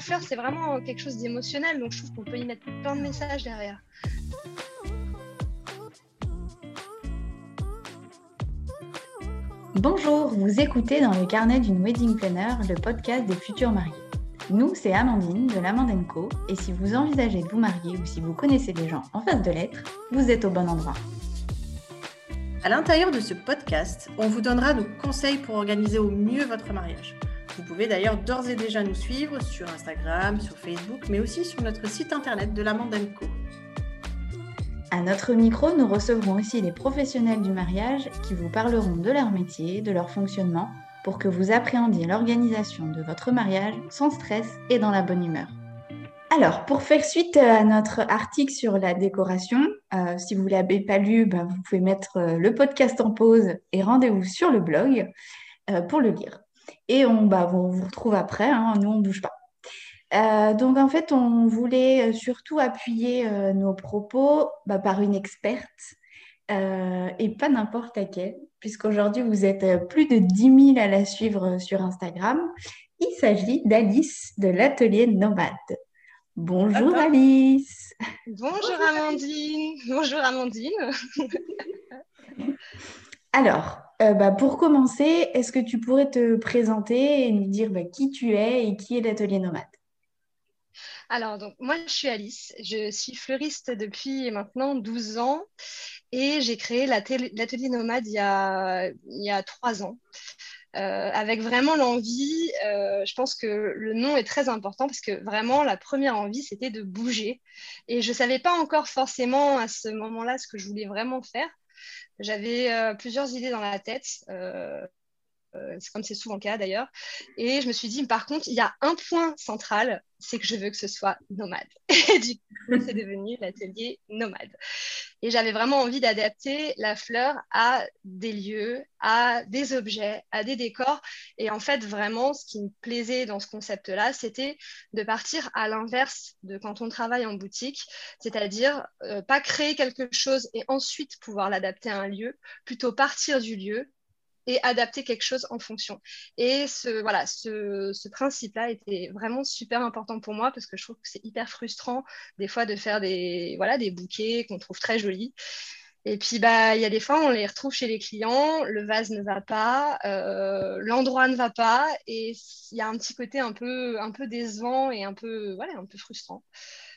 fleur, c'est vraiment quelque chose d'émotionnel, donc je trouve qu'on peut y mettre plein de messages derrière. Bonjour, vous écoutez dans le carnet d'une wedding planner le podcast des futurs mariés. Nous, c'est Amandine de l'Amandenco et si vous envisagez de vous marier ou si vous connaissez des gens en face de l'être, vous êtes au bon endroit. À l'intérieur de ce podcast, on vous donnera nos conseils pour organiser au mieux votre mariage. Vous pouvez d'ailleurs d'ores et déjà nous suivre sur Instagram, sur Facebook, mais aussi sur notre site internet de l'Amandenco. À notre micro, nous recevrons aussi les professionnels du mariage qui vous parleront de leur métier, de leur fonctionnement, pour que vous appréhendiez l'organisation de votre mariage sans stress et dans la bonne humeur. Alors, pour faire suite à notre article sur la décoration, euh, si vous ne l'avez pas lu, ben, vous pouvez mettre euh, le podcast en pause et rendez-vous sur le blog euh, pour le lire. Et on, bah, vous retrouve après, hein, nous on ne bouge pas. Euh, donc en fait, on voulait euh, surtout appuyer euh, nos propos bah, par une experte et pas n'importe laquelle, puisqu'aujourd'hui vous êtes plus de 10 000 à la suivre sur Instagram. Il s'agit d'Alice de l'atelier Nomade. Bonjour Alice. Bonjour Amandine. Bonjour Amandine. Alors, bah, pour commencer, est-ce que tu pourrais te présenter et nous dire bah, qui tu es et qui est l'atelier Nomade? Alors, donc, moi, je suis Alice. Je suis fleuriste depuis maintenant 12 ans et j'ai créé l'atelier nomade il y a, trois ans. Euh, avec vraiment l'envie, euh, je pense que le nom est très important parce que vraiment la première envie c'était de bouger et je ne savais pas encore forcément à ce moment-là ce que je voulais vraiment faire. J'avais euh, plusieurs idées dans la tête. Euh, c'est comme c'est souvent le cas d'ailleurs. Et je me suis dit, par contre, il y a un point central, c'est que je veux que ce soit nomade. Et du coup, c'est devenu l'atelier nomade. Et j'avais vraiment envie d'adapter la fleur à des lieux, à des objets, à des décors. Et en fait, vraiment, ce qui me plaisait dans ce concept-là, c'était de partir à l'inverse de quand on travaille en boutique, c'est-à-dire euh, pas créer quelque chose et ensuite pouvoir l'adapter à un lieu, plutôt partir du lieu, et adapter quelque chose en fonction. Et ce, voilà, ce, principe-là était vraiment super important pour moi parce que je trouve que c'est hyper frustrant des fois de faire des, voilà, des bouquets qu'on trouve très jolis. Et puis, bah, il y a des fois, on les retrouve chez les clients, le vase ne va pas, euh, l'endroit ne va pas, et il y a un petit côté un peu, un peu décevant et un peu, voilà, un peu frustrant.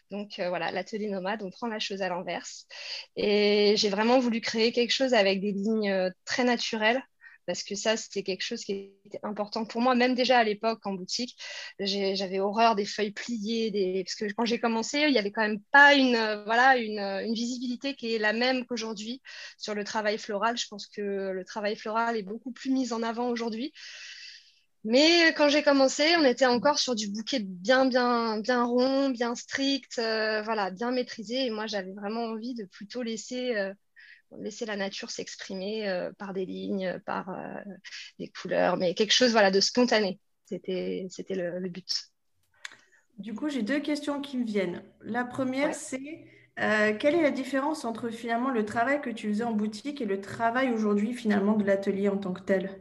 Donc euh, voilà, l'atelier nomade, on prend la chose à l'inverse. Et j'ai vraiment voulu créer quelque chose avec des lignes euh, très naturelles, parce que ça, c'était quelque chose qui était important pour moi, même déjà à l'époque en boutique. J'avais horreur des feuilles pliées, parce que quand j'ai commencé, il n'y avait quand même pas une, euh, euh, une, visibilité qui est la même qu'aujourd'hui sur le travail floral. Je pense que le travail floral est beaucoup plus mis en avant aujourd'hui. Mais quand j'ai commencé, on était encore sur du bouquet bien, bien, bien rond, bien strict, euh, voilà, bien maîtrisé. Et moi, j'avais vraiment envie de plutôt laisser laisser la nature s'exprimer euh, par des lignes, par euh, des couleurs, mais quelque chose voilà, de spontané. C'était, c'était le, but. Du coup, j'ai deux questions qui me viennent. La première, c'est euh, quelle est la différence entre finalement le travail que tu faisais en boutique et le travail aujourd'hui finalement de l'atelier en tant que tel?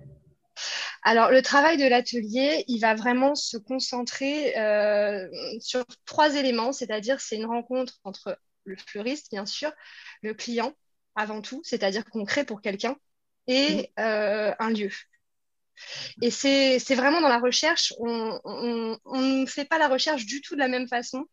Alors, le travail de l'atelier, il va vraiment se concentrer sur trois éléments, c'est-à-dire c'est une rencontre entre le fleuriste, bien sûr, le client avant tout, c'est-à-dire qu'on crée pour quelqu'un et mm. euh, un lieu. Et c'est vraiment dans la recherche, on ne fait pas la recherche du tout de la même façon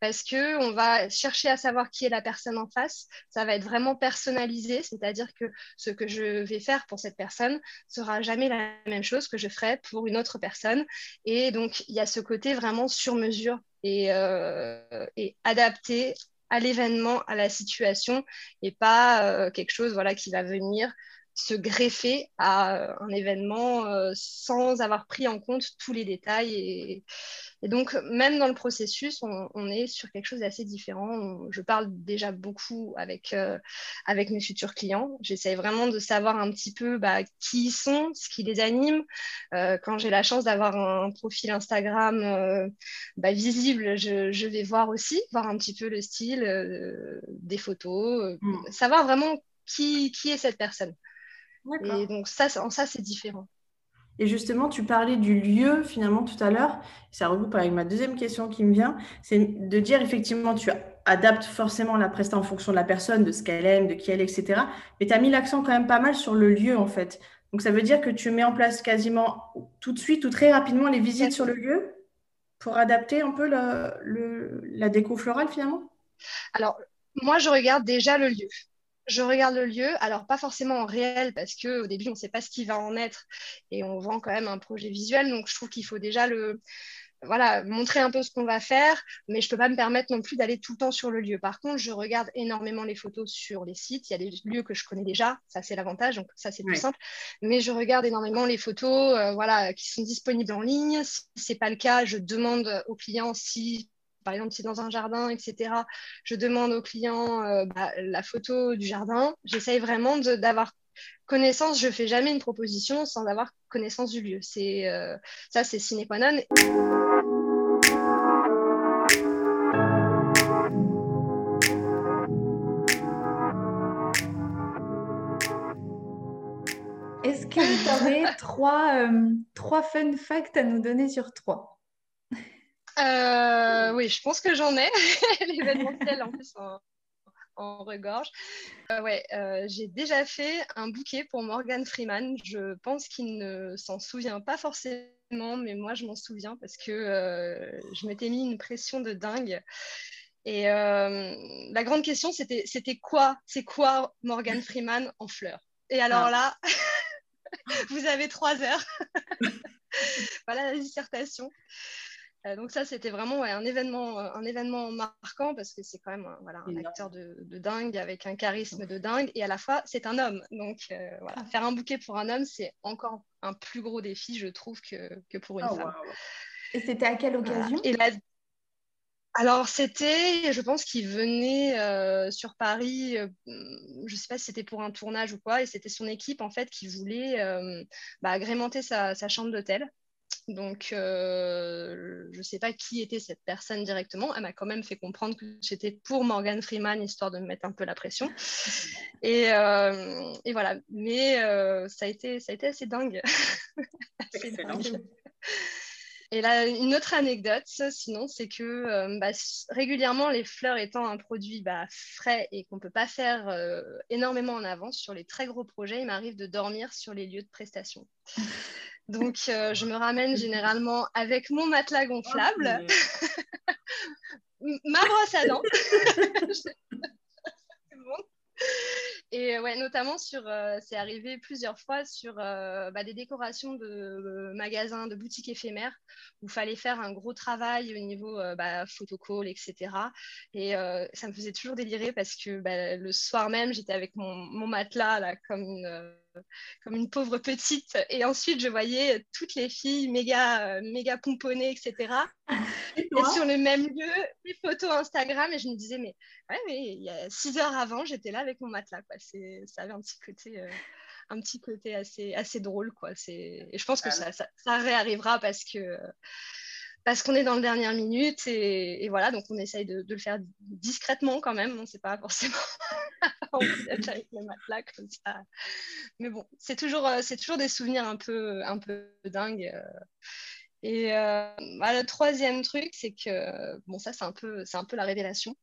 parce qu'on va chercher à savoir qui est la personne en face. Ça va être vraiment personnalisé, c'est-à-dire que ce que je vais faire pour cette personne sera jamais la même chose que je ferai pour une autre personne. Et donc, il y a ce côté vraiment sur mesure et, euh, et adapté à l'événement, à la situation, et pas euh, quelque chose voilà, qui va venir se greffer à euh, un événement euh, sans avoir pris en compte tous les détails. Et, donc, même dans le processus, on, est sur quelque chose d'assez différent. je parle déjà beaucoup avec, euh, avec mes futurs clients. J'essaie vraiment de savoir un petit peu bah, qui ils sont, ce qui les anime. quand j'ai la chance d'avoir un profil Instagram bah, visible, je, vais voir aussi, voir un petit peu le style des photos, mm. savoir vraiment qui, qui est cette personne. Et donc, ça, en ça, c'est différent. Et justement, tu parlais du lieu finalement tout à l'heure. Ça regroupe avec ma deuxième question qui me vient. C'est de dire effectivement, tu adaptes forcément la presta en fonction de la personne, de ce qu'elle aime, de qui elle est, etc. Mais tu as mis l'accent quand même pas mal sur le lieu en fait. Donc ça veut dire que tu mets en place quasiment tout de suite ou très rapidement les visites sur le lieu pour adapter un peu la déco florale finalement? Alors, moi, je regarde déjà le lieu je regarde le lieu, alors pas forcément en réel parce qu'au début on ne sait pas ce qui va en être et on vend quand même un projet visuel, donc je trouve qu'il faut déjà le voilà montrer un peu ce qu'on va faire, mais je ne peux pas me permettre non plus d'aller tout le temps sur le lieu. Par contre, je regarde énormément les photos sur les sites. Il y a des lieux que je connais déjà, ça c'est l'avantage, donc ça c'est plus simple. Mais je regarde énormément les photos, euh, voilà, qui sont disponibles en ligne. Si c'est pas le cas, je demande aux clients si par exemple, si dans un jardin, etc., je demande au client euh, bah, la photo du jardin, j'essaye vraiment d'avoir connaissance. Je ne fais jamais une proposition sans avoir connaissance du lieu. C'est euh, ça, c'est sine qua non. Est-ce que tu aurais trois, euh, trois fun facts à nous donner sur trois? Euh, oui, je pense que j'en ai. L'événementiel, en plus, en, regorge. Euh, ouais, euh, j'ai déjà fait un bouquet pour Morgan Freeman. Je pense qu'il ne s'en souvient pas forcément, mais moi, je m'en souviens parce que je m'étais mis une pression de dingue. Et la grande question, c'était, c'était quoi C'est quoi Morgan Freeman en fleurs? Et alors ah. là, vous avez trois heures. voilà la dissertation. Euh, donc ça, c'était vraiment un, événement, euh, un événement marquant parce que c'est quand même voilà, un acteur de, dingue avec un charisme de dingue. Et à la fois, c'est un homme. Donc euh, voilà, faire un bouquet pour un homme, c'est encore un plus gros défi, je trouve, que, que pour une oh, femme. Et c'était à quelle occasion? Et Alors, c'était, je pense qu'il venait sur Paris, je ne sais pas si c'était pour un tournage ou quoi, et c'était son équipe, en fait, qui voulait bah, agrémenter sa chambre d'hôtel. Donc, euh, je ne sais pas qui était cette personne directement. Elle m'a quand même fait comprendre que j'étais pour Morgan Freeman, histoire de me mettre un peu la pression. Et, euh, voilà. Mais euh, ça, a été, ça a été assez dingue. Et là, une autre anecdote, sinon, c'est que bah, régulièrement, les fleurs étant un produit bah, frais et qu'on ne peut pas faire énormément en avance sur les très gros projets, il m'arrive de dormir sur les lieux de prestation. Donc, euh, je me ramène généralement avec mon matelas gonflable, ma brosse à dents. Et ouais, notamment sur, euh, c'est arrivé plusieurs fois sur euh, bah, des décorations de magasins, de boutiques éphémères, où il fallait faire un gros travail au niveau bah, photocall, etc. Et ça me faisait toujours délirer parce que bah, le soir même, j'étais avec mon, matelas là, comme une comme une pauvre petite. Et ensuite, je voyais toutes les filles méga, euh, méga pomponnées, etc. Et, sur le même lieu, les photos Instagram. Et je me disais, mais ouais, mais il y a six heures avant, j'étais là avec mon matelas. Quoi. Ça avait un petit côté. Euh, un petit côté assez, assez drôle. Quoi. Et je pense que ça, ça, ça réarrivera parce que parce qu'on est dans le dernière minute et, et, voilà, donc on essaye de, de, le faire discrètement quand même. On ne sait pas forcément avec le matelas comme ça. Mais bon, c'est toujours, euh, c'est toujours des souvenirs un peu, un peu dingues. Et euh, bah, le troisième truc, c'est que, bon, ça, c'est un peu, un peu la révélation.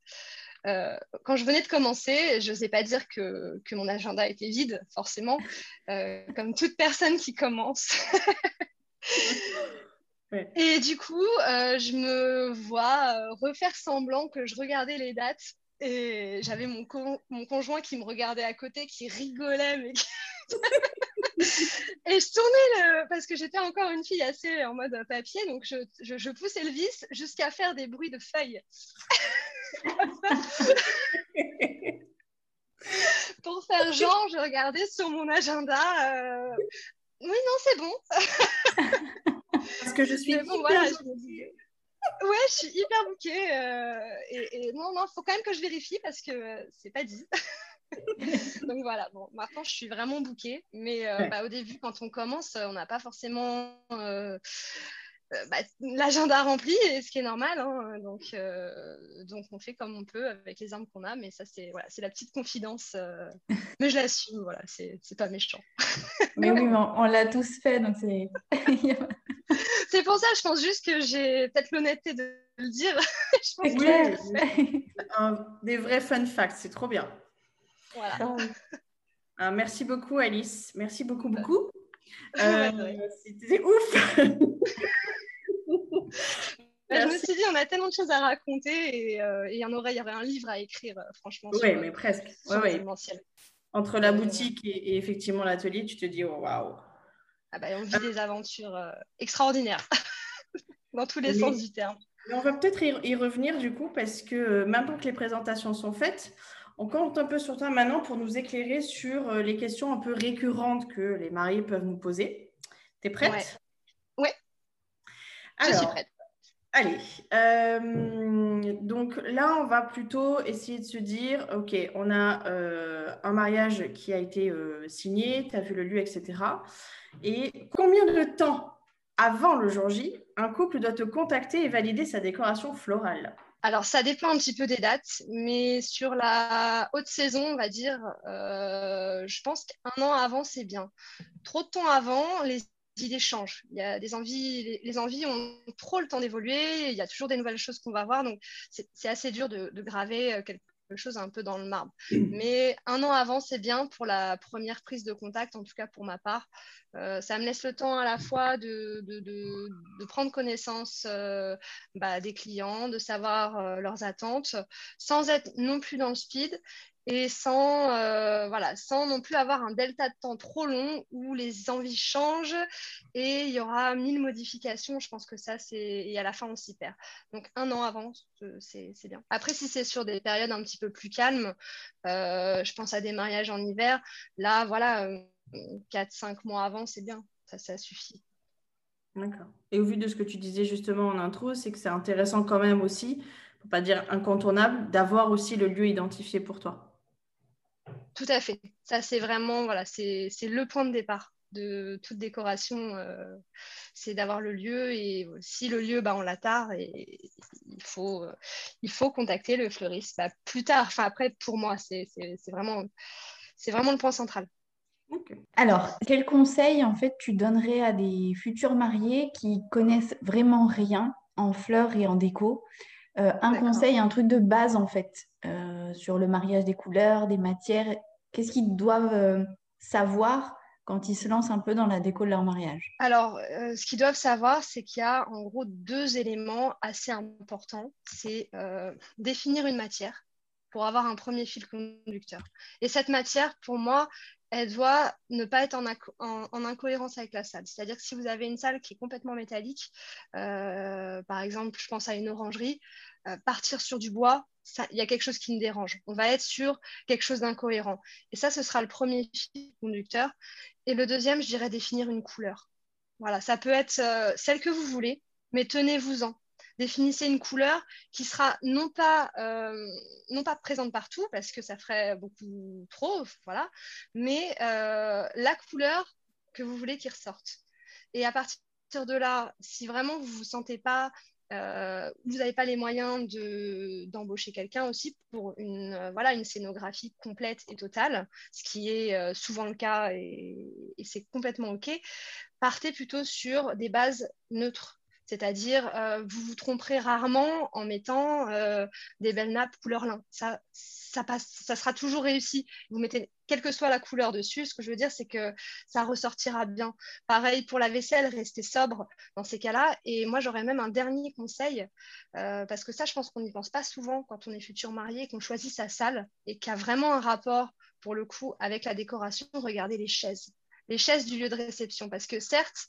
Euh, quand je venais de commencer, je n'osais pas dire que, que, mon agenda était vide, forcément, euh, comme toute personne qui commence. Et du coup, je me vois refaire semblant que je regardais les dates. Et j'avais mon, mon conjoint qui me regardait à côté, qui rigolait. Mais... et je tournais le... parce que j'étais encore une fille assez en mode papier, donc je, je, poussais le vis jusqu'à faire des bruits de feuilles. Pour faire genre, je regardais sur mon agenda. Euh, oui, non, c'est bon. Parce que je suis. hyper Ouais, je suis hyper bouquée. Euh, et, non, non, il faut quand même que je vérifie parce que c'est pas dit. Donc voilà, bon, maintenant je suis vraiment bouquée. Mais euh, bah, au début, quand on commence, on n'a pas forcément. Euh, bah, l'agenda rempli, ce qui est normal. Hein. donc, donc, on fait comme on peut avec les armes qu'on a. Mais ça, c'est voilà, la petite confidence. mais je l'assume, voilà, c'est pas méchant. mais oui, mais on, l'a tous fait. Donc c'est... c'est pour ça, je pense juste que j'ai peut-être l'honnêteté de le dire. des vrais fun facts, c'est trop bien. Voilà. Ah ah, merci beaucoup, Alice. Merci beaucoup, beaucoup. Euh, c'était ouf. Bah, je me suis dit, on a tellement de choses à raconter et, euh, il y en aurait, il y aurait un livre à écrire, euh, franchement. Oui, mais presque. Entre la boutique et, effectivement l'atelier, tu te dis, oh, waouh. Ah bah, on vit des aventures extraordinaires, dans tous les sens du terme. on va peut-être y revenir du coup, parce que maintenant que les présentations sont faites, on compte un peu sur toi maintenant pour nous éclairer sur euh, les questions un peu récurrentes que les mariés peuvent nous poser. Tu es prête Oui. Je suis prête. Allez, euh, donc là, on va plutôt essayer de se dire, OK, on a euh, un mariage qui a été signé, tu as vu le lieu, etc. Et combien de temps avant le jour J, un couple doit te contacter et valider sa décoration florale? Alors, ça dépend un petit peu des dates, mais sur la haute saison, on va dire, euh, je pense qu'un an avant, c'est bien. Trop de temps avant, les idées changent. Il y a des envies, les, envies ont trop le temps d'évoluer. Il y a toujours des nouvelles choses qu'on va voir. Donc, c'est assez dur de, graver euh, quelque chose un peu dans le marbre. Mais un an avant, c'est bien pour la première prise de contact, en tout cas pour ma part. Euh, ça me laisse le temps à la fois de, de, de, prendre connaissance euh, bah, des clients, de savoir euh, leurs attentes, sans être non plus dans le speed et sans, euh, voilà, sans non plus avoir un delta de temps trop long où les envies changent et il y aura mille modifications. Je pense que ça, c'est. Et à la fin, on s'y perd. Donc, un an avant, c'est bien. Après, si c'est sur des périodes un petit peu plus calmes, euh, je pense à des mariages en hiver, là, voilà, 4-5 euh, mois avant, c'est bien. Ça, ça suffit. D'accord. Et au vu de ce que tu disais justement en intro, c'est que c'est intéressant quand même aussi, pour pas dire incontournable, d'avoir aussi le lieu identifié pour toi. Tout à fait. Ça, c'est vraiment, voilà, c'est le point de départ de toute décoration, euh, c'est d'avoir le lieu et si le lieu, bah, on l'attard et il faut, euh, il faut contacter le fleuriste bah, plus tard. Enfin, après, pour moi, c'est vraiment, vraiment le point central. Alors, quel conseil en fait tu donnerais à des futurs mariés qui connaissent vraiment rien en fleurs et en déco? Euh, un conseil, un truc de base en fait sur le mariage des couleurs, des matières. Qu'est-ce qu'ils doivent euh, savoir quand ils se lancent un peu dans la déco de leur mariage? Alors, ce qu'ils doivent savoir, c'est qu'il y a en gros deux éléments assez importants. C'est définir une matière pour avoir un premier fil conducteur. Et cette matière, pour moi, elle doit ne pas être en, incohérence avec la salle. C'est-à-dire que si vous avez une salle qui est complètement métallique, euh, par exemple, je pense à une orangerie, euh, partir sur du bois, il y a quelque chose qui me dérange. On va être sur quelque chose d'incohérent. Et ça, ce sera le premier conducteur. Et le deuxième, je dirais définir une couleur. Voilà, ça peut être euh, celle que vous voulez, mais tenez-vous-en définissez une couleur qui sera non pas, euh, non pas présente partout, parce que ça ferait beaucoup trop, voilà, mais euh, la couleur que vous voulez qui ressorte. Et à partir de là, si vraiment vous ne vous sentez pas euh, vous n'avez pas les moyens d'embaucher quelqu'un aussi pour une, voilà, une scénographie complète et totale, ce qui est souvent le cas et c'est complètement OK. Partez plutôt sur des bases neutres. C'est-à-dire, euh, vous vous tromperez rarement en mettant euh, des belles nappes couleur lin. Ça, ça, passe, ça sera toujours réussi. Vous mettez quelle que soit la couleur dessus, ce que je veux dire, c'est que ça ressortira bien. Pareil pour la vaisselle, restez sobre dans ces cas-là. Et moi, j'aurais même un dernier conseil, euh, parce que ça, je pense qu'on n'y pense pas souvent quand on est futur marié, qu'on choisit sa salle et qu'il y a vraiment un rapport, pour le coup, avec la décoration. Regardez les chaises les chaises du lieu de réception. Parce que certes,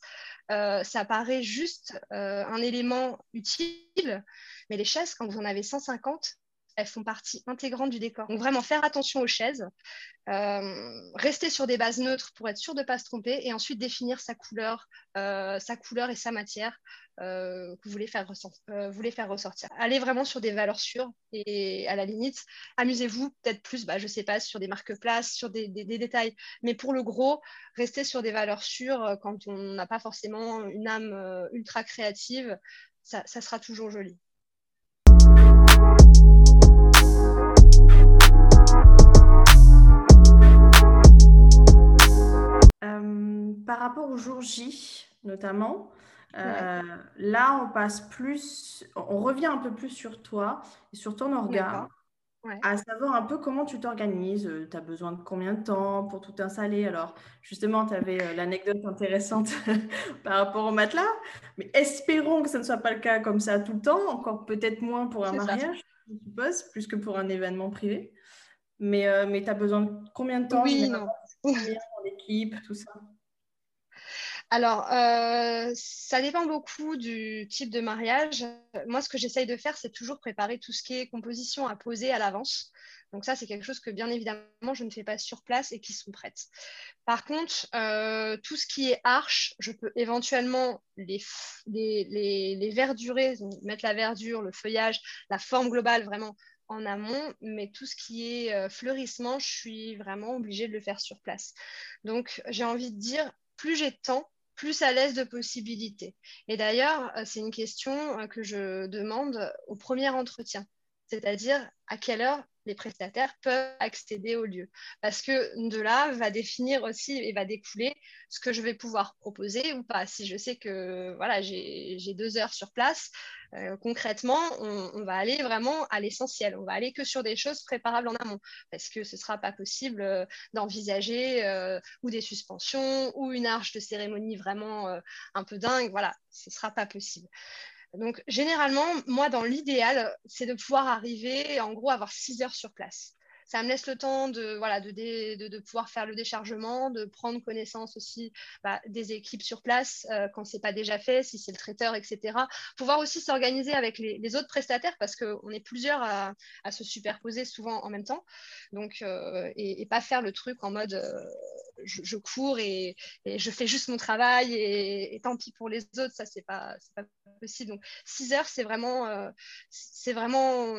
euh, ça paraît juste euh, un élément utile, mais les chaises, quand vous en avez 150, elles font partie intégrante du décor. Donc vraiment faire attention aux chaises, euh, rester sur des bases neutres pour être sûr de ne pas se tromper et ensuite définir sa couleur, euh, sa couleur et sa matière euh, que vous voulez faire, ressortir. Allez vraiment sur des valeurs sûres et à la limite, amusez-vous peut-être plus, bah, je ne sais pas, sur des marque-places, sur des, détails. Mais pour le gros, restez sur des valeurs sûres quand on n'a pas forcément une âme ultra créative. ça sera toujours joli. Par rapport au jour J, notamment, euh, là, on passe plus, on revient un peu plus sur toi et sur ton organe, à savoir un peu comment tu t'organises. Euh, tu as besoin de combien de temps pour tout installer? Alors, justement, tu avais euh, l'anecdote intéressante par rapport au matelas, mais espérons que ce ne soit pas le cas comme ça tout le temps, encore peut-être moins pour un mariage, je suppose, plus que pour un événement privé. Mais, mais tu as besoin de combien de temps Oui, non. Tout ça? Alors, euh, ça dépend beaucoup du type de mariage. Moi, ce que j'essaye de faire, c'est toujours préparer tout ce qui est composition à poser à l'avance. Donc ça, c'est quelque chose que bien évidemment, je ne fais pas sur place et qui sont prêtes. Par contre, euh, tout ce qui est arche, je peux éventuellement les, les, les, verdurer, mettre la verdure, le feuillage, la forme globale vraiment en amont, mais tout ce qui est euh, fleurissement, je suis vraiment obligée de le faire sur place. Donc, j'ai envie de dire, plus j'ai de temps, plus à l'aise de possibilités. Et d'ailleurs, euh, c'est une question euh, que je demande au premier entretien, c'est-à-dire à quelle heure les prestataires peuvent accéder au lieu. Parce que de là va définir aussi et va découler ce que je vais pouvoir proposer ou pas. Si je sais que voilà, j'ai deux heures sur place, euh, concrètement, on, va aller vraiment à l'essentiel. On va aller que sur des choses préparables en amont. Parce que ce ne sera pas possible euh, d'envisager euh, ou des suspensions ou une arche de cérémonie vraiment un peu dingue. Voilà, ce ne sera pas possible. Donc, généralement, moi, dans l'idéal, c'est de pouvoir arriver, en gros, avoir 6 heures sur place ça me laisse le temps de, voilà, de, de, pouvoir faire le déchargement, de prendre connaissance aussi bah, des équipes sur place euh, quand ce n'est pas déjà fait, si c'est le traiteur, etc. Pouvoir aussi s'organiser avec les, autres prestataires parce qu'on est plusieurs à, se superposer souvent en même temps. Donc, euh, et, pas faire le truc en mode euh, je, cours et, je fais juste mon travail et, tant pis pour les autres, ça, c'est pas, pas possible. Donc, 6 heures, c'est vraiment, c'est vraiment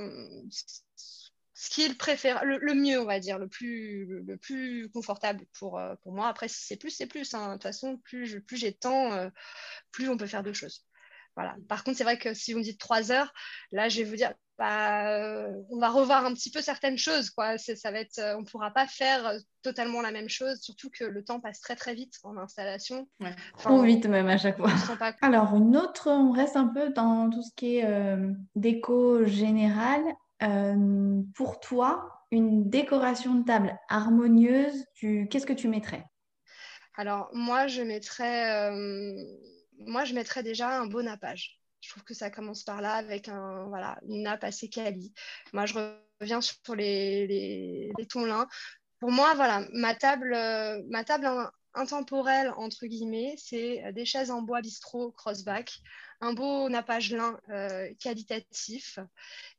ce qui est le, préfère, le, mieux, on va dire, le plus, le, plus confortable pour, euh, pour moi. Après, si c'est plus, c'est plus. Hein. De toute façon, plus, plus j'ai de temps, euh, plus on peut faire de choses. Voilà. Par contre, c'est vrai que si vous me dites trois heures, là, je vais vous dire, bah, euh, on va revoir un petit peu certaines choses. Quoi. Ça va être, on ne pourra pas faire totalement la même chose, surtout que le temps passe très très vite en installation. Trop vite même à chaque fois. Alors, une autre, on reste un peu dans tout ce qui est déco générale. Euh, pour toi, une décoration de table harmonieuse, qu'est-ce que tu mettrais? Alors, moi, je mettrais, euh, moi, je mettrais déjà un beau nappage. Je trouve que ça commence par là avec un, voilà, une nappe assez quali. Moi, je reviens sur les, les, tons lin. Pour moi, voilà, ma table, euh, ma table intemporelle, entre guillemets, c'est des chaises en bois bistrot crossback un beau nappage lin euh, qualitatif.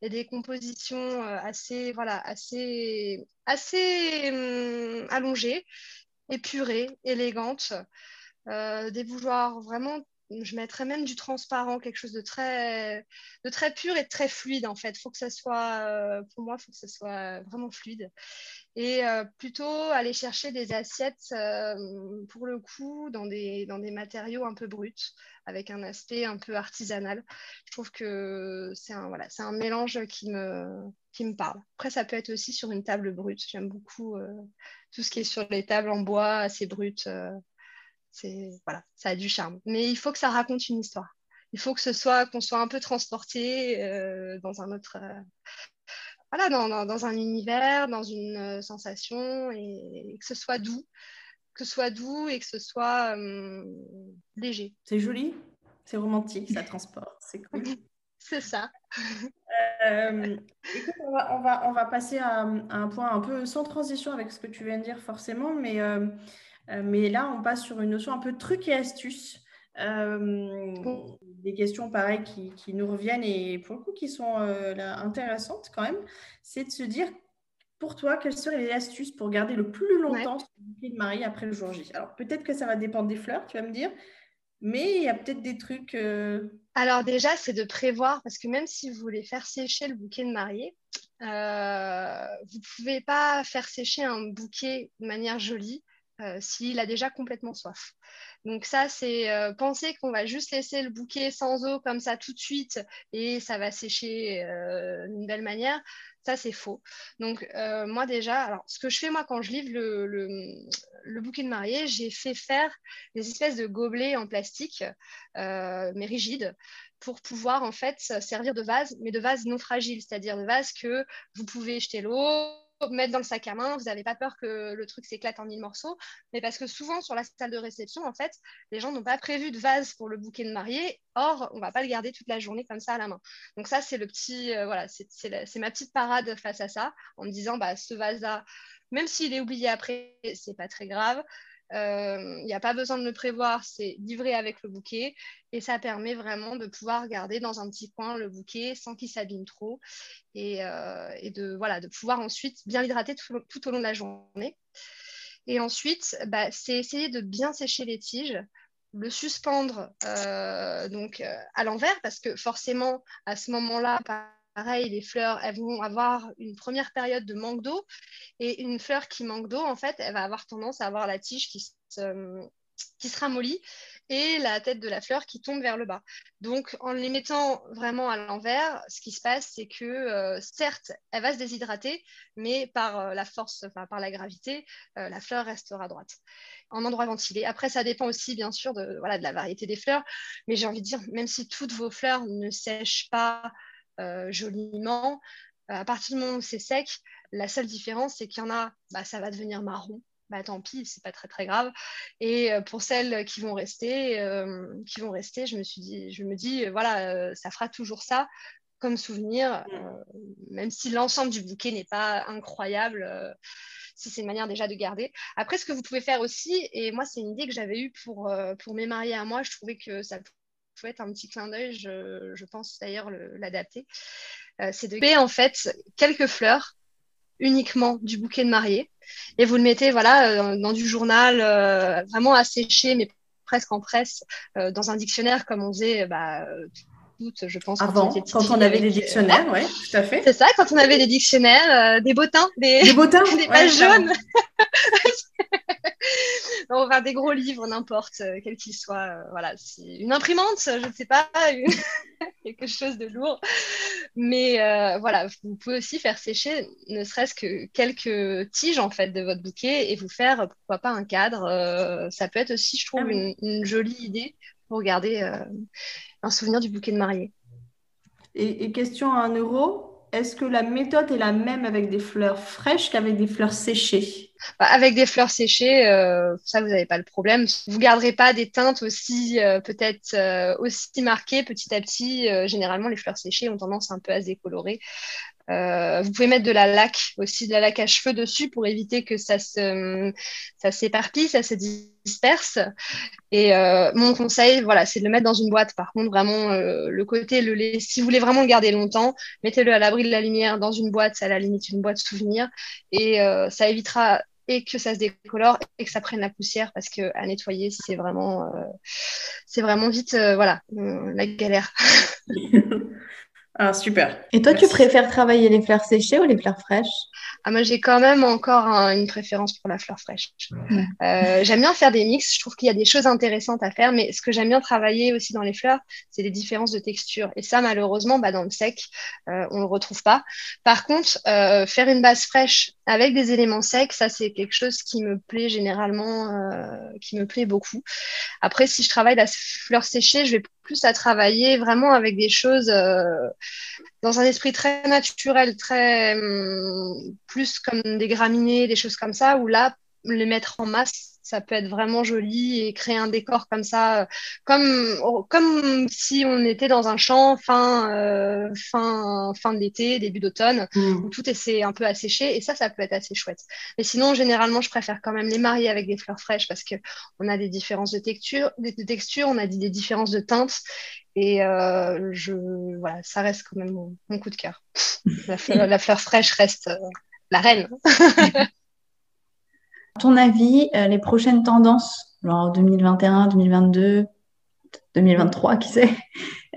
Et des compositions euh, assez, voilà, assez, assez hum, allongées, épurées, élégantes, euh, des bougeoirs vraiment je mettrais même du transparent, quelque chose de très, de très pur et de très fluide en fait. Faut que ça soit, euh, pour moi, il faut que ça soit vraiment fluide. Et euh, plutôt aller chercher des assiettes, euh, pour le coup, dans des, dans des matériaux un peu bruts, avec un aspect un peu artisanal. Je trouve que c'est un, voilà, un mélange qui me, qui me parle. Après, ça peut être aussi sur une table brute. J'aime beaucoup tout ce qui est sur les tables en bois assez brutes c'est voilà, ça a du charme. Mais il faut que ça raconte une histoire. Il faut que ce soit qu'on soit un peu transporté euh, dans un autre, euh, voilà, dans, dans, un univers, dans une euh, sensation et, que ce soit doux, que ce soit doux et que ce soit léger. C'est joli, c'est romantique, ça transporte, c'est cool. c'est ça. écoute, on va, on, va, on va passer à, à, un point un peu sans transition avec ce que tu viens de dire forcément, mais euh, mais là, on passe sur une notion un peu truc et astuce. des questions pareilles qui, nous reviennent et pour le coup qui sont intéressantes quand même, c'est de se dire pour toi, quelles seraient les astuces pour garder le plus longtemps ce bouquet de mariée après le jour J? Alors peut-être que ça va dépendre des fleurs, tu vas me dire, mais il y a peut-être des trucs. Euh, Alors déjà, c'est de prévoir, parce que même si vous voulez faire sécher le bouquet de mariée, euh, vous ne pouvez pas faire sécher un bouquet de manière jolie euh, s'il a déjà complètement soif. Donc ça, c'est penser qu'on va juste laisser le bouquet sans eau comme ça tout de suite et ça va sécher d'une belle manière. Ça, c'est faux. Donc, moi, déjà, alors, ce que je fais, moi, quand je livre le, bouquet de mariée, j'ai fait faire des espèces de gobelets en plastique, euh, mais rigides, pour pouvoir en fait servir de vase, mais de vase non fragile, c'est-à-dire de vase que vous pouvez jeter l'eau, mettre dans le sac à main, vous n'avez pas peur que le truc s'éclate en mille morceaux, mais parce que souvent sur la salle de réception, en fait, les gens n'ont pas prévu de vase pour le bouquet de mariée, or on va pas le garder toute la journée comme ça à la main. Donc ça, c'est le petit, euh, voilà, c'est ma petite parade face à ça, en me disant, bah ce vase-là, même s'il est oublié après, c'est pas très grave. Il euh, n'y a pas besoin de le prévoir, c'est livré avec le bouquet et ça permet vraiment de pouvoir garder dans un petit coin le bouquet sans qu'il s'abîme trop et, euh, de, voilà, de pouvoir ensuite bien l'hydrater tout, au long de la journée. Et ensuite, bah, c'est essayer de bien sécher les tiges, le suspendre euh, donc à l'envers parce que forcément à ce moment-là, pareil, les fleurs, vont avoir une première période de manque d'eau. Et une fleur qui manque d'eau, en fait, elle va avoir tendance à avoir la tige qui se, qui se ramollit et la tête de la fleur qui tombe vers le bas. Donc, en les mettant vraiment à l'envers, ce qui se passe, c'est que euh, certes, elle va se déshydrater, mais par euh, la force, par la gravité, euh, la fleur restera droite en endroit ventilé. Après, ça dépend aussi, bien sûr, de, de la variété des fleurs, mais j'ai envie de dire, même si toutes vos fleurs ne sèchent pas euh, joliment. Euh, à partir du moment où c'est sec, la seule différence, c'est qu'il y en a, bah, ça va devenir marron. Bah, tant pis, c'est pas très très grave. Et euh, pour celles qui vont rester, qui vont rester, je me suis dit, je me dis, voilà, ça fera toujours ça comme souvenir, mm. même si l'ensemble du bouquet n'est pas incroyable si c'est une manière déjà de garder. Après, ce que vous pouvez faire aussi, et moi, c'est une idée que j'avais eue pour, pour mes mariés à moi, je trouvais que ça être un petit clin d'œil, je, pense d'ailleurs l'adapter, euh, c'est de couper en fait quelques fleurs uniquement du bouquet de mariée et vous le mettez voilà euh, dans du journal euh, vraiment sécher mais presque en presse dans un dictionnaire comme on faisait bah, toutes, je pense. Avant, quand on, avait des dictionnaires, oui, tout à fait. C'est ça, quand on avait des dictionnaires, des bottins, des, des, bottins, des pages jaunes. On va faire des gros livres, n'importe, euh, quel qu'il soit. Euh, voilà, une imprimante, je ne sais pas, quelque chose de lourd. Mais euh, voilà, vous pouvez aussi faire sécher ne serait-ce que quelques tiges en fait de votre bouquet et vous faire pourquoi pas un cadre. ça peut être aussi, je trouve, ah une, jolie idée pour garder un souvenir du bouquet de mariée. Et, et question à un euro, est-ce que la méthode est la même avec des fleurs fraîches qu'avec des fleurs séchées? Bah, Avec des fleurs séchées, euh, ça, vous n'avez pas le problème. Vous ne garderez pas des teintes aussi, euh, peut-être, euh, aussi marquées petit à petit. généralement, les fleurs séchées ont tendance un peu à se décolorer. Vous pouvez mettre de la laque aussi, de la laque à cheveux dessus pour éviter que ça se, ça s'éparpille, ça se disperse. Et mon conseil, voilà, c'est de le mettre dans une boîte. Par contre, vraiment, le côté, le si vous voulez vraiment le garder longtemps, mettez-le à l'abri de la lumière dans une boîte, à la limite une boîte souvenir, et ça évitera et que ça se décolore et que ça prenne la poussière parce que à nettoyer c'est vraiment c'est vraiment vite voilà la galère Ah, super. Et toi, tu préfères travailler les fleurs séchées ou les fleurs fraîches? Ah, Moi, j'ai quand même encore une préférence pour la fleur fraîche. Euh, j'aime bien faire des mix. Je trouve qu'il y a des choses intéressantes à faire. Mais ce que j'aime bien travailler aussi dans les fleurs, c'est les différences de texture. Et ça, malheureusement, bah, dans le sec, euh, on ne le retrouve pas. Par contre, euh, faire une base fraîche avec des éléments secs, ça, c'est quelque chose qui me plaît généralement, qui me plaît beaucoup. Après, si je travaille la fleur séchée, je vais plus à travailler vraiment avec des choses euh, dans un esprit très naturel, très hum, plus comme des graminées, des choses comme ça, où là, les mettre en masse ça peut être vraiment joli et créer un décor comme ça, euh, comme, comme si on était dans un champ fin, euh, fin, fin de l'été, début d'automne, mm. où tout est un peu asséché. Et ça, ça peut être assez chouette. Mais sinon, généralement, je préfère quand même les marier avec des fleurs fraîches parce qu'on a des différences de texture, de texture, on a des, différences de teintes. Et euh, je, voilà, ça reste quand même mon, coup de cœur. La fleur, la fleur fraîche reste la reine. ton avis, euh, les prochaines tendances, genre 2021, 2022, 2023, qui sait?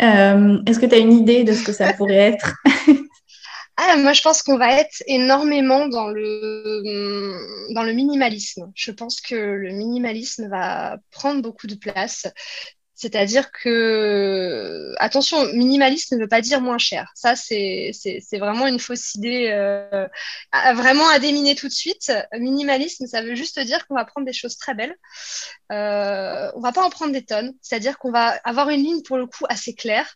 Euh, Est-ce que tu as une idée de ce que ça pourrait être? Ah, moi, je pense qu'on va être énormément dans le, dans le minimalisme. Je pense que le minimalisme va prendre beaucoup de place. C'est-à-dire que, attention, minimaliste ne veut pas dire moins cher. Ça, c'est vraiment une fausse idée, euh, vraiment à déminer tout de suite. Minimalisme, ça veut juste dire qu'on va prendre des choses très belles. Euh, on va pas en prendre des tonnes. C'est-à-dire qu'on va avoir une ligne, pour le coup, assez claire.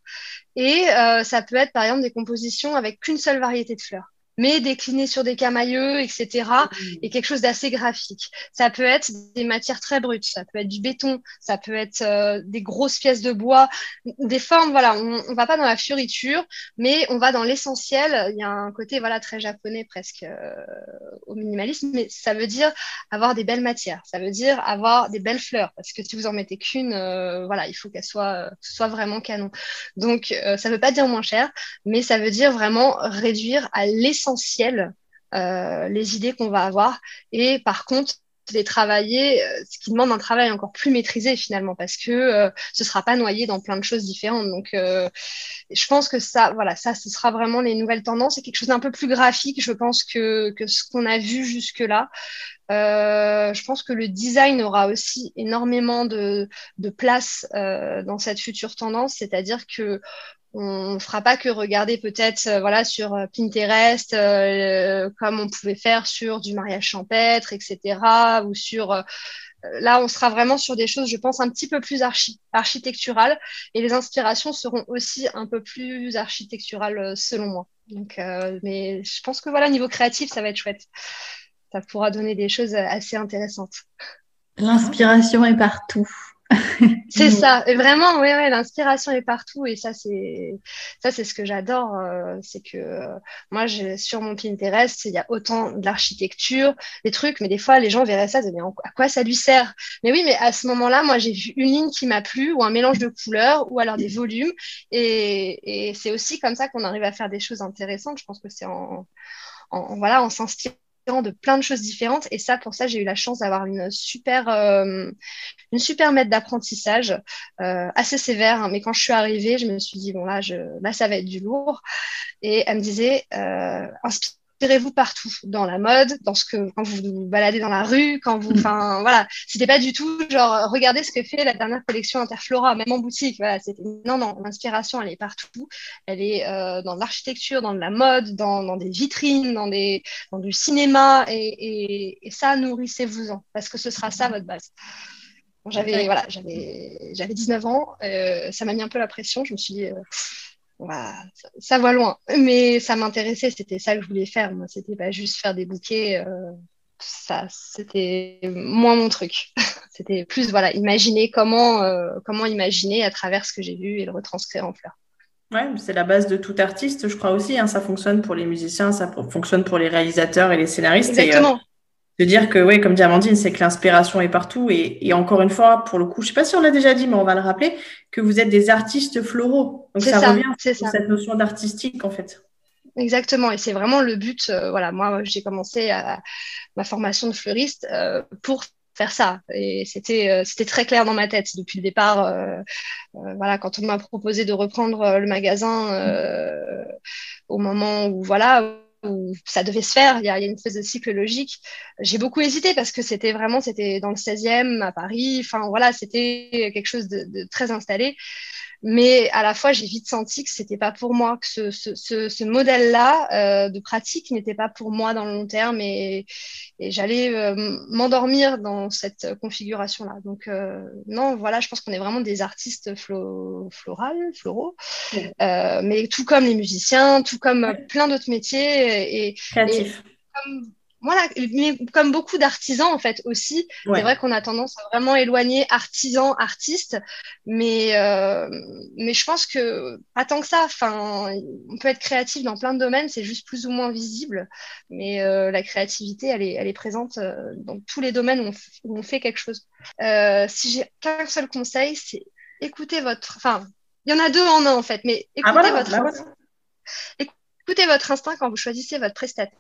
Et euh, ça peut être, par exemple, des compositions avec qu'une seule variété de fleurs mais décliné sur des camailleux, etc. Mmh. Et quelque chose d'assez graphique. Ça peut être des matières très brutes, ça peut être du béton, ça peut être euh, des grosses pièces de bois, des formes, voilà, on, on va pas dans la fioriture, mais on va dans l'essentiel. Il y a un côté, voilà, très japonais presque euh, au minimalisme, mais ça veut dire avoir des belles matières, ça veut dire avoir des belles fleurs, parce que si vous en mettez qu'une, euh, voilà, il faut qu'elle soit, soit vraiment canon. Donc, ça veut pas dire moins cher, mais ça veut dire vraiment réduire à l'essentiel essentiel euh, les idées qu'on va avoir. Et par contre, les travailler, euh, ce qui demande un travail encore plus maîtrisé finalement, parce que euh, ce sera pas noyé dans plein de choses différentes. Donc, je pense que ça, voilà, ça, ce sera vraiment les nouvelles tendances. C'est quelque chose d'un peu plus graphique, je pense, que, que ce qu'on a vu jusque-là. je pense que le design aura aussi énormément de, de place dans cette future tendance, c'est-à-dire que on ne fera pas que regarder peut-être euh, voilà sur euh, Pinterest euh, comme on pouvait faire sur du mariage champêtre etc ou sur là on sera vraiment sur des choses je pense un petit peu plus architecturales et les inspirations seront aussi un peu plus architecturales selon moi. Donc mais je pense que voilà niveau créatif ça va être chouette. Ça pourra donner des choses assez intéressantes. L'inspiration est partout c'est ça, et vraiment, oui, ouais, l'inspiration est partout, et ça, c'est ça, c'est ce que j'adore, euh, c'est que euh, moi, sur mon Pinterest, il y a autant de l'architecture, des trucs, mais des fois, les gens verraient ça, mais à quoi ça lui sert? Mais oui, mais à ce moment-là, moi, j'ai vu une ligne qui m'a plu, ou un mélange de couleurs, ou alors des volumes, et, et c'est aussi comme ça qu'on arrive à faire des choses intéressantes. Je pense que c'est en, en, voilà, en s'inspirant de plein de choses différentes. Et ça, pour ça, j'ai eu la chance d'avoir une super, euh, une super maître d'apprentissage, euh, assez sévère. Hein. mais quand je suis arrivée, je me suis dit, bon, là, je, là ça va être du lourd. Et elle me disait, euh, inspirez-vous partout, dans la mode, dans ce que quand vous vous baladez dans la rue, quand vous, enfin voilà, c'était pas du tout genre regardez ce que fait la dernière collection Interflora, même en boutique, voilà, c'était non non, l'inspiration elle est partout, elle est euh, dans l'architecture, dans la mode, dans, dans, des vitrines, dans des dans du cinéma et, et, ça nourrissez-vous-en parce que ce sera ça votre base. j'avais voilà, j'avais j'avais 19 ans, euh, ça m'a mis un peu la pression, je me suis dit euh, ça, va loin. Mais ça m'intéressait, c'était ça que je voulais faire. Moi, c'était pas juste faire des bouquets. Euh, ça, c'était moins mon truc. c'était plus, voilà, imaginer comment, euh, comment imaginer à travers ce que j'ai vu et le retranscrire en fleurs. Ouais, c'est la base de tout artiste, je crois aussi. Hein. ça fonctionne pour les musiciens, ça fonctionne pour les réalisateurs et les scénaristes. Euh, Exactement de dire que, oui, comme dit Amandine, c'est que l'inspiration est partout. Et, encore une fois, pour le coup, je sais pas si on l'a déjà dit, mais on va le rappeler, que vous êtes des artistes floraux. Donc ça, revient sur cette notion d'artistique, en fait. Exactement, et c'est vraiment le but. Euh, voilà, moi, j'ai commencé à, ma formation de fleuriste euh, pour faire ça. Et c'était euh, c'était très clair dans ma tête depuis le départ. voilà, quand on m'a proposé de reprendre le magasin au moment où voilà où ça devait se faire, il y, a, une espèce de cycle logique. J'ai beaucoup hésité parce que c'était vraiment, c'était dans le 16e à Paris, enfin voilà, c'était quelque chose de, très installé. Mais à la fois, j'ai vite senti que c'était pas pour moi, que ce, ce, ce, ce modèle-là euh, de pratique n'était pas pour moi dans le long terme et, et j'allais euh, m'endormir dans cette configuration-là. Donc euh, non, voilà, je pense qu'on est vraiment des artistes flo florales, floraux, mais tout comme les musiciens, tout comme plein d'autres métiers et, Créatifs. comme voilà, mais comme beaucoup d'artisans en fait aussi, c'est vrai qu'on a tendance à vraiment éloigner artisan, artiste, mais, euh, mais je pense que pas tant que ça. Enfin, on peut être créatif dans plein de domaines, c'est juste plus ou moins visible, mais euh, la créativité, elle est, elle est présente euh, dans tous les domaines où on, fait quelque chose. si j'ai qu'un seul conseil, c'est écouter votre. Enfin, il y en a deux en un en fait, mais ah, écoutez votre. Bah écoutez votre instinct quand vous choisissez votre prestataire.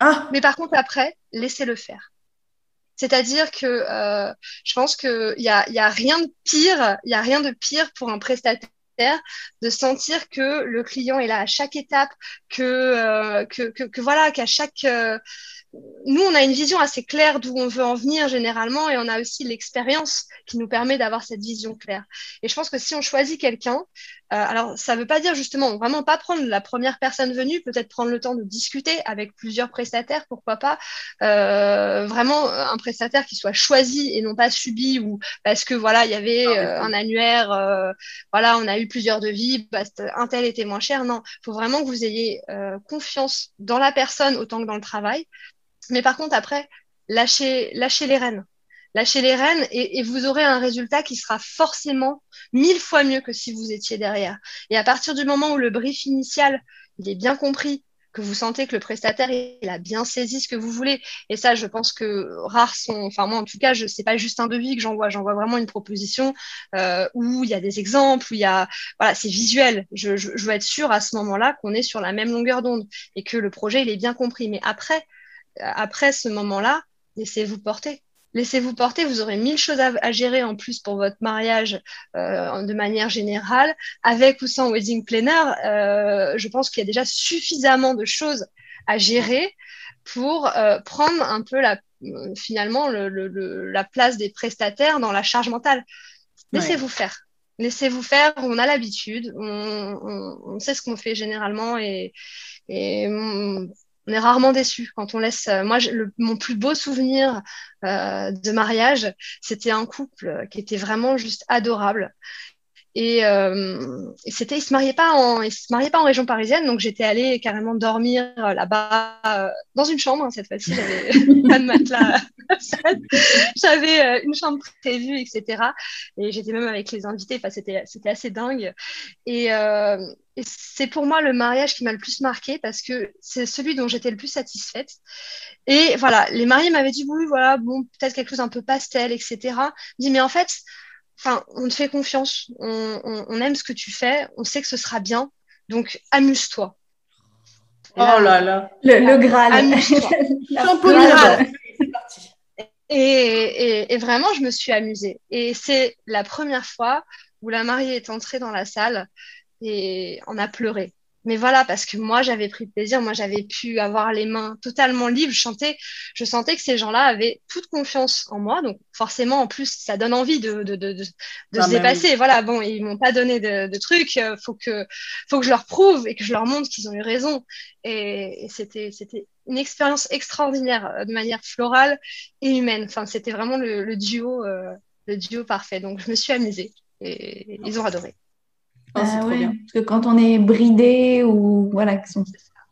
Ah. Mais par contre, après, laissez-le faire. C'est-à-dire que euh, je pense qu'il n'y a, a rien de pire, il a rien de pire pour un prestataire de sentir que le client est là à chaque étape, que, euh, que, que, voilà, qu'à chaque, euh, nous, on a une vision assez claire d'où on veut en venir généralement et on a aussi l'expérience qui nous permet d'avoir cette vision claire. Et je pense que si on choisit quelqu'un, euh, alors ça ne veut pas dire justement vraiment pas prendre la première personne venue, peut-être prendre le temps de discuter avec plusieurs prestataires, pourquoi pas, euh, vraiment un prestataire qui soit choisi et non pas subi ou parce que voilà, il y avait euh, un annuaire, voilà, on a eu plusieurs devis, bah, un tel était moins cher. Non, il faut vraiment que vous ayez confiance dans la personne autant que dans le travail. Mais par contre, après, lâchez, lâchez les rênes. Lâchez les rênes et, vous aurez un résultat qui sera forcément mille fois mieux que si vous étiez derrière. Et à partir du moment où le brief initial, il est bien compris, que vous sentez que le prestataire il a bien saisi ce que vous voulez. Et ça, je pense que rares sont, enfin moi en tout cas, je sais pas juste un devis que j'envoie, j'envoie vraiment une proposition euh, où il y a des exemples, où il y a, voilà, c'est visuel. Je, je, je, veux être sûr à ce moment-là qu'on est sur la même longueur d'onde et que le projet il est bien compris. Mais après, après ce moment-là, laissez-vous porter. Laissez-vous porter, vous aurez mille choses à, gérer en plus pour votre mariage euh, de manière générale. Avec ou sans wedding planner, euh, je pense qu'il y a déjà suffisamment de choses à gérer pour euh, prendre un peu la, finalement la place des prestataires dans la charge mentale. Laissez-vous faire. Laissez-vous faire, on a l'habitude, on, sait ce qu'on fait généralement et, et on est rarement déçu quand on laisse. Euh, moi, mon plus beau souvenir euh, de mariage, c'était un couple qui était vraiment juste adorable. Et, euh, c'était, ils se mariaient pas en, ils se mariaient pas en région parisienne, donc j'étais allée carrément dormir là-bas euh, dans une chambre. Hein, cette fois-ci, j'avais pas de matelas. j'avais euh, une chambre prévue, etc. Et j'étais même avec les invités. Enfin, c'était, c'était assez dingue. Et, euh, et c'est pour moi le mariage qui m'a le plus marqué parce que c'est celui dont j'étais le plus satisfaite. Et voilà, les mariés m'avaient dit oui, voilà, bon, peut-être quelque chose un peu pastel, etc. Je dis mais en fait enfin, on te fait confiance, on, aime ce que tu fais, on sait que ce sera bien, donc amuse-toi. oh là là, le, Graal. Amuse-toi. Et, et, vraiment, je me suis amusée. Et c'est la première fois où la mariée est entrée dans la salle et on a pleuré mais voilà, parce que moi, j'avais pris plaisir, moi, j'avais pu avoir les mains totalement libres, chanter. Je sentais que ces gens-là avaient toute confiance en moi. Donc, forcément, en plus, ça donne envie de, de, de, de, ah, se dépasser. Voilà, bon, ils m'ont pas donné de, de trucs. Euh, faut que, faut que je leur prouve et que je leur montre qu'ils ont eu raison. Et, c'était, c'était une expérience extraordinaire euh, de manière florale et humaine. Enfin, c'était vraiment le, duo, euh, le duo parfait. Donc, je me suis amusée et ils ont adoré. Bah parce que quand on est bridé ou voilà,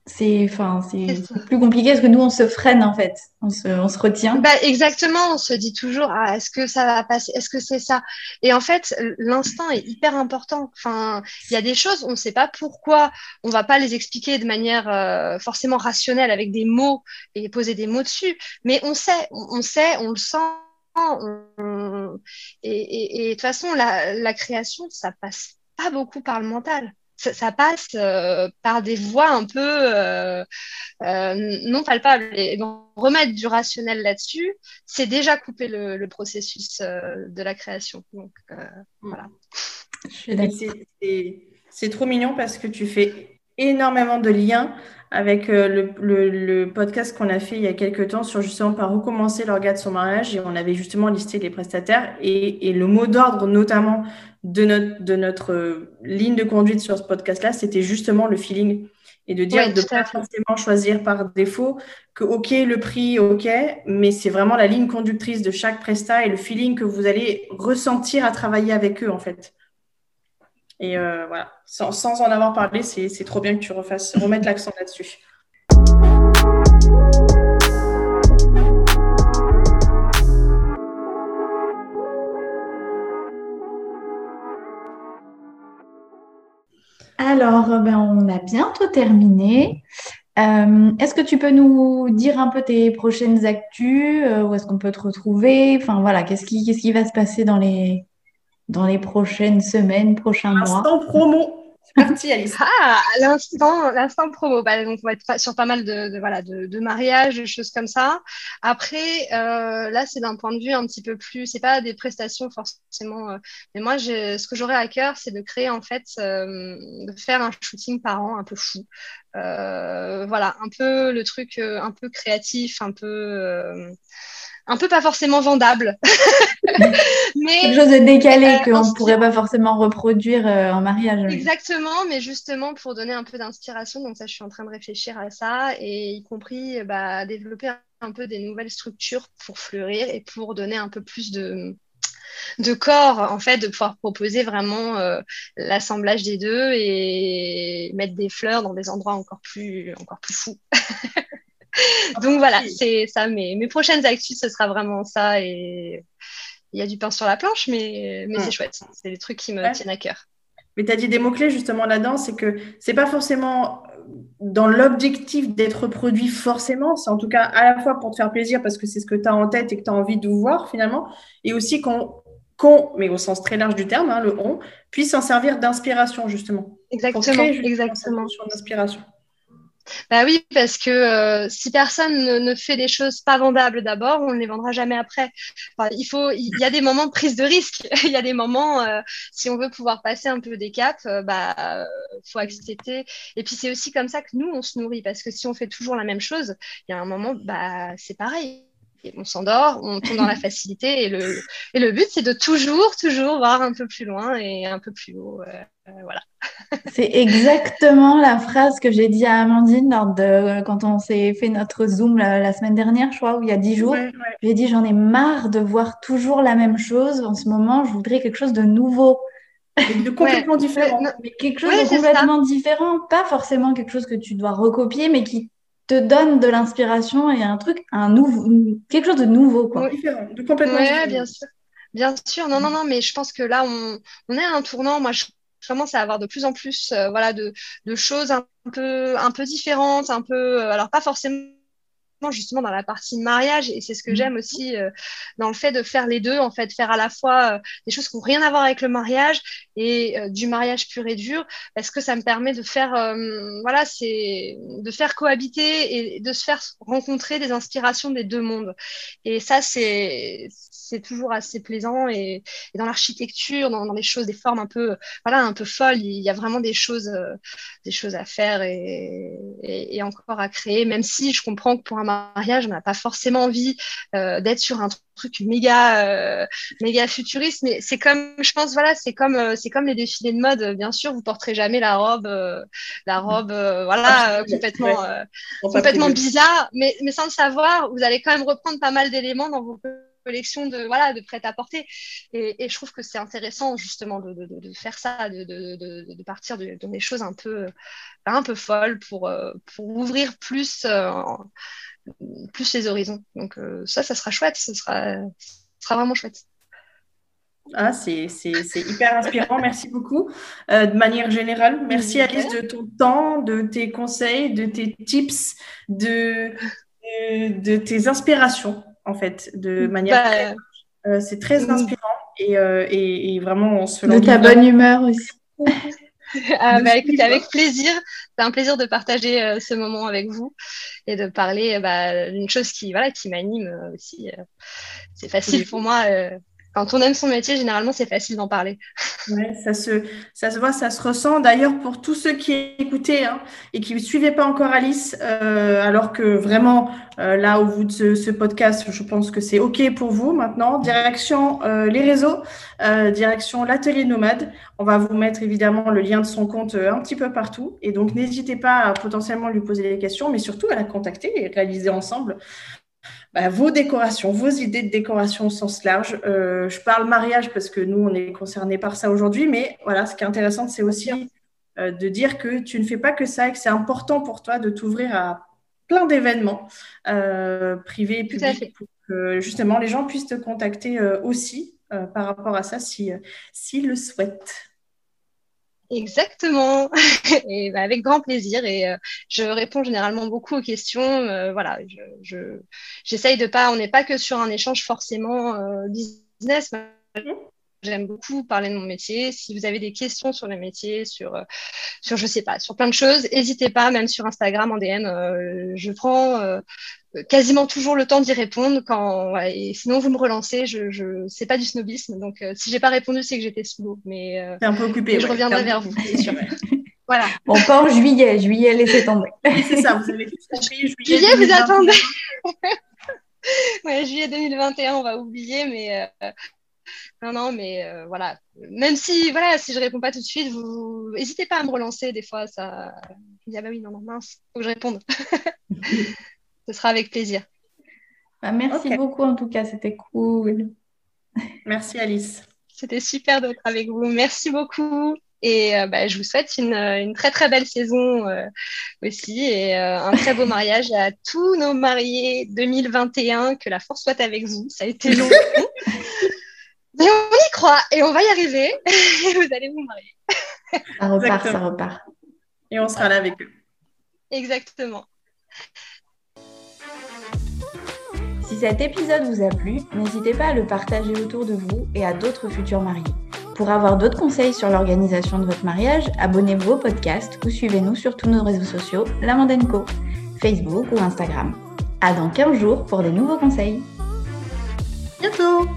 c'est enfin c'est plus compliqué parce que nous on se freine en fait, on se, on se retient. Bah, exactement, on se dit toujours ah, est-ce que ça va passer, est-ce que c'est ça? Et en fait, l'instinct est hyper important. Enfin, il y a des choses on ne sait pas pourquoi, on va pas les expliquer de manière euh, forcément rationnelle avec des mots et poser des mots dessus, mais on sait, on, sait, on le sent. Et, et, de toute façon, la, la création, ça passe pas beaucoup par le mental. Ça, passe euh, par des voies un peu euh, euh, non palpables. Et remettre du rationnel là-dessus, c'est déjà couper le, processus de la création. Donc, voilà. C'est trop mignon parce que tu fais énormément de liens avec le, le, podcast qu'on a fait il y a quelques temps sur justement par où commencer l'organe de son mariage et on avait justement listé les prestataires et, et le mot d'ordre notamment de notre, de notre euh, ligne de conduite sur ce podcast-là, c'était justement le feeling et de dire de ne pas forcément choisir par défaut que ok le prix ok mais c'est vraiment la ligne conductrice de chaque presta et le feeling que vous allez ressentir à travailler avec eux en fait. Et euh, voilà. Sans, sans, en avoir parlé c'est trop bien que tu refasses remettre l'accent là-dessus Alors, ben, on a bientôt terminé. Euh, est-ce que tu peux nous dire un peu tes prochaines actus? euh, où est-ce qu'on peut te retrouver? Enfin voilà, qu'est-ce qui, qu'est-ce qui va se passer dans les, dans les prochaines semaines, prochains mois? Instant promo. Ah, l'instant, l'instant promo. Bah, donc, on va être sur pas mal de, de, mariages, de choses comme ça. Après, euh, là, c'est d'un point de vue un petit peu plus, c'est pas des prestations forcément. euh, mais moi, ce que j'aurais à cœur, c'est de créer, en fait, euh, de faire un shooting par an un peu fou. Voilà, un peu le truc un peu créatif, un peu, un peu pas forcément vendable. Mais Quelque chose de décalé Euh, qu'on ne pourrait pas forcément reproduire euh, en mariage. Exactement, mais justement pour donner un peu d'inspiration, donc ça je suis en train de réfléchir à ça, et y compris bah, développer un peu des nouvelles structures pour fleurir et pour donner un peu plus de, de corps, en fait, de pouvoir proposer vraiment euh, l'assemblage des deux et mettre des fleurs dans des endroits encore plus, encore plus fous. Donc voilà, c'est ça, mes, mes prochaines actus, ce sera vraiment ça, et il y a du pain sur la planche, mais, mais Mm. c'est chouette, c'est des trucs qui me Ouais. tiennent à cœur. Mais tu as dit des mots-clés justement là-dedans, c'est que c'est pas forcément dans l'objectif d'être produit forcément, c'est en tout cas à la fois pour te faire plaisir parce que c'est ce que tu as en tête et que tu as envie de voir finalement, et aussi qu'on, mais au sens très large du terme, hein, le on, puisse s'en servir d'inspiration justement. Pour Exactement, créer justement cette exactement. notion d'inspiration. Bah oui, parce que euh, si personne ne, fait des choses pas vendables d'abord, on ne les vendra jamais après. Il faut, il y a des moments de prise de risque. Il y a des moments, euh, si on veut pouvoir passer un peu des caps, euh, bah, euh, faut accepter. Et puis c'est aussi comme ça que nous on se nourrit, parce que si on fait toujours la même chose, il y a un moment, bah c'est pareil. Et on s'endort, on tombe dans la facilité, et le, et le but c'est de toujours, toujours voir un peu plus loin et un peu plus haut. euh, euh, voilà. C'est exactement la phrase que j'ai dit à Amandine lors de, quand on s'est fait notre Zoom la, la semaine dernière, je crois, ou il y a dix jours. Ouais, ouais. J'ai dit, j'en ai marre de voir toujours la même chose. En ce moment, je voudrais quelque chose de nouveau. De complètement Ouais. différent. Mais quelque chose Ouais, de complètement différent. Pas forcément quelque chose que tu dois recopier, mais qui te donne de l'inspiration et un truc, un nouveau, quelque chose de nouveau, quoi. Oui. Différent, de complètement Ouais, différent. bien sûr. Bien sûr. Non, non, non, mais je pense que là, on, on est à un tournant. Moi, je commence à avoir de plus en plus euh, voilà, de, de choses un peu, un peu différentes, un peu, euh, alors pas forcément justement dans la partie mariage et c'est ce que Mhm. j'aime aussi euh, dans le fait de faire les deux en fait faire à la fois euh, des choses qui n'ont rien à voir avec le mariage et euh, du mariage pur et dur parce que ça me permet de faire voilà c'est de faire cohabiter et de se faire rencontrer des inspirations des deux mondes et ça c'est c'est toujours assez plaisant et, et dans l'architecture dans, dans les choses des formes un peu voilà un peu folles il y a vraiment des choses des choses à faire et, et, et encore à créer même si je comprends que pour un mariage on n'a pas forcément envie euh, d'être sur un truc méga euh, méga futuriste mais c'est comme je pense voilà c'est comme euh, c'est comme les défilés de mode bien sûr vous porterez jamais la robe la robe voilà Absolument. complètement Ouais. complètement bizarre, mais, mais sans le savoir, vous allez quand même reprendre pas mal d'éléments dans vos collections de, voilà, de prêt-à-porter. Et, et je trouve que c'est intéressant justement de, de, de faire ça, de, de, partir de, des choses un peu, un peu folles pour, pour ouvrir plus, euh, plus les horizons. Donc euh, ça, ça sera chouette, ce sera, sera vraiment chouette. Ah, c'est c'est- c'est hyper inspirant, merci beaucoup. Euh, de manière générale, merci Alice de ton temps, de tes conseils, de tes tips, de, de, de tes inspirations, en fait, de manière Bah, très- euh, c'est très inspirant et, euh, et, et vraiment on se De ta bonne humeur aussi. Ah, bah, écoutez, avec plaisir. C'est un plaisir de partager euh, ce moment avec vous et de parler bah, d'une chose qui, voilà, qui m'anime euh, aussi. euh. c'est facile pour moi. Quand on aime son métier, généralement, c'est facile d'en parler. Ouais, ça se, ça se voit, ça se ressent. D'ailleurs, pour tous ceux qui écoutaient hein, et qui ne suivaient pas encore Alice, euh, alors que vraiment, euh, là, au bout de ce, podcast, je pense que c'est OK pour vous maintenant. Direction euh, les réseaux, direction l'atelier nomade. On va vous mettre évidemment le lien de son compte un petit peu partout. Et donc, n'hésitez pas à potentiellement lui poser des questions, mais surtout à la contacter et réaliser ensemble bah, vos décorations, vos idées de décoration au sens large. Euh, je parle mariage parce que nous, on est concernés par ça aujourd'hui, mais voilà, ce qui est intéressant, c'est aussi euh, de dire que tu ne fais pas que ça et que c'est important pour toi de t'ouvrir à plein d'événements euh, privés et publics pour que justement les gens puissent te contacter aussi par rapport à ça si, s'ils le souhaitent. Exactement, et bah, avec grand plaisir. Et euh, je réponds généralement beaucoup aux questions. Euh, voilà, je, j'essaye de pas, on n'est pas que sur un échange forcément euh, business. J'aime beaucoup parler de mon métier. Si vous avez des questions sur le métier, sur, sur je sais pas, sur plein de choses, n'hésitez pas, même sur Instagram en DM. je prends quasiment toujours le temps d'y répondre. Quand, et sinon, vous me relancez. Je, je c'est pas du snobisme. Donc, euh, si j'ai pas répondu, c'est que j'étais sous l'eau. Mais euh, un peu occupé. Je reviendrai vers vous, c'est sûr. voilà. Bon, pas en juillet. Juillet, laissez tomber. c'est ça. Vous avez Juillet, juillet vous attendez. ouais, juillet 2021, on va oublier, mais. Euh, non, non, mais euh, voilà. Même si, voilà, si je réponds pas tout de suite, vous n'hésitez pas à me relancer. Des fois, ça. Je dis, ah bah oui, non, non, mince, faut que je réponde. Ce sera avec plaisir. Bah, merci beaucoup en tout cas, c'était cool. Merci Alice. C'était super d'être avec vous. Merci beaucoup. Et euh, bah, je vous souhaite une, très très belle saison euh, aussi et euh, un très beau mariage à tous nos mariés 2021. Que la force soit avec vous. Ça a été long. Mais on y croit et on va y arriver. vous allez vous marier. Ça repart, ça repart. Et on sera là avec eux. Exactement. Si cet épisode vous a plu, n'hésitez pas à le partager autour de vous et à d'autres futurs mariés. Pour avoir d'autres conseils sur l'organisation de votre mariage, abonnez-vous au podcast ou suivez-nous sur tous nos réseaux sociaux, La Co, Facebook ou Instagram. À dans 15 jours pour des nouveaux conseils. Bientôt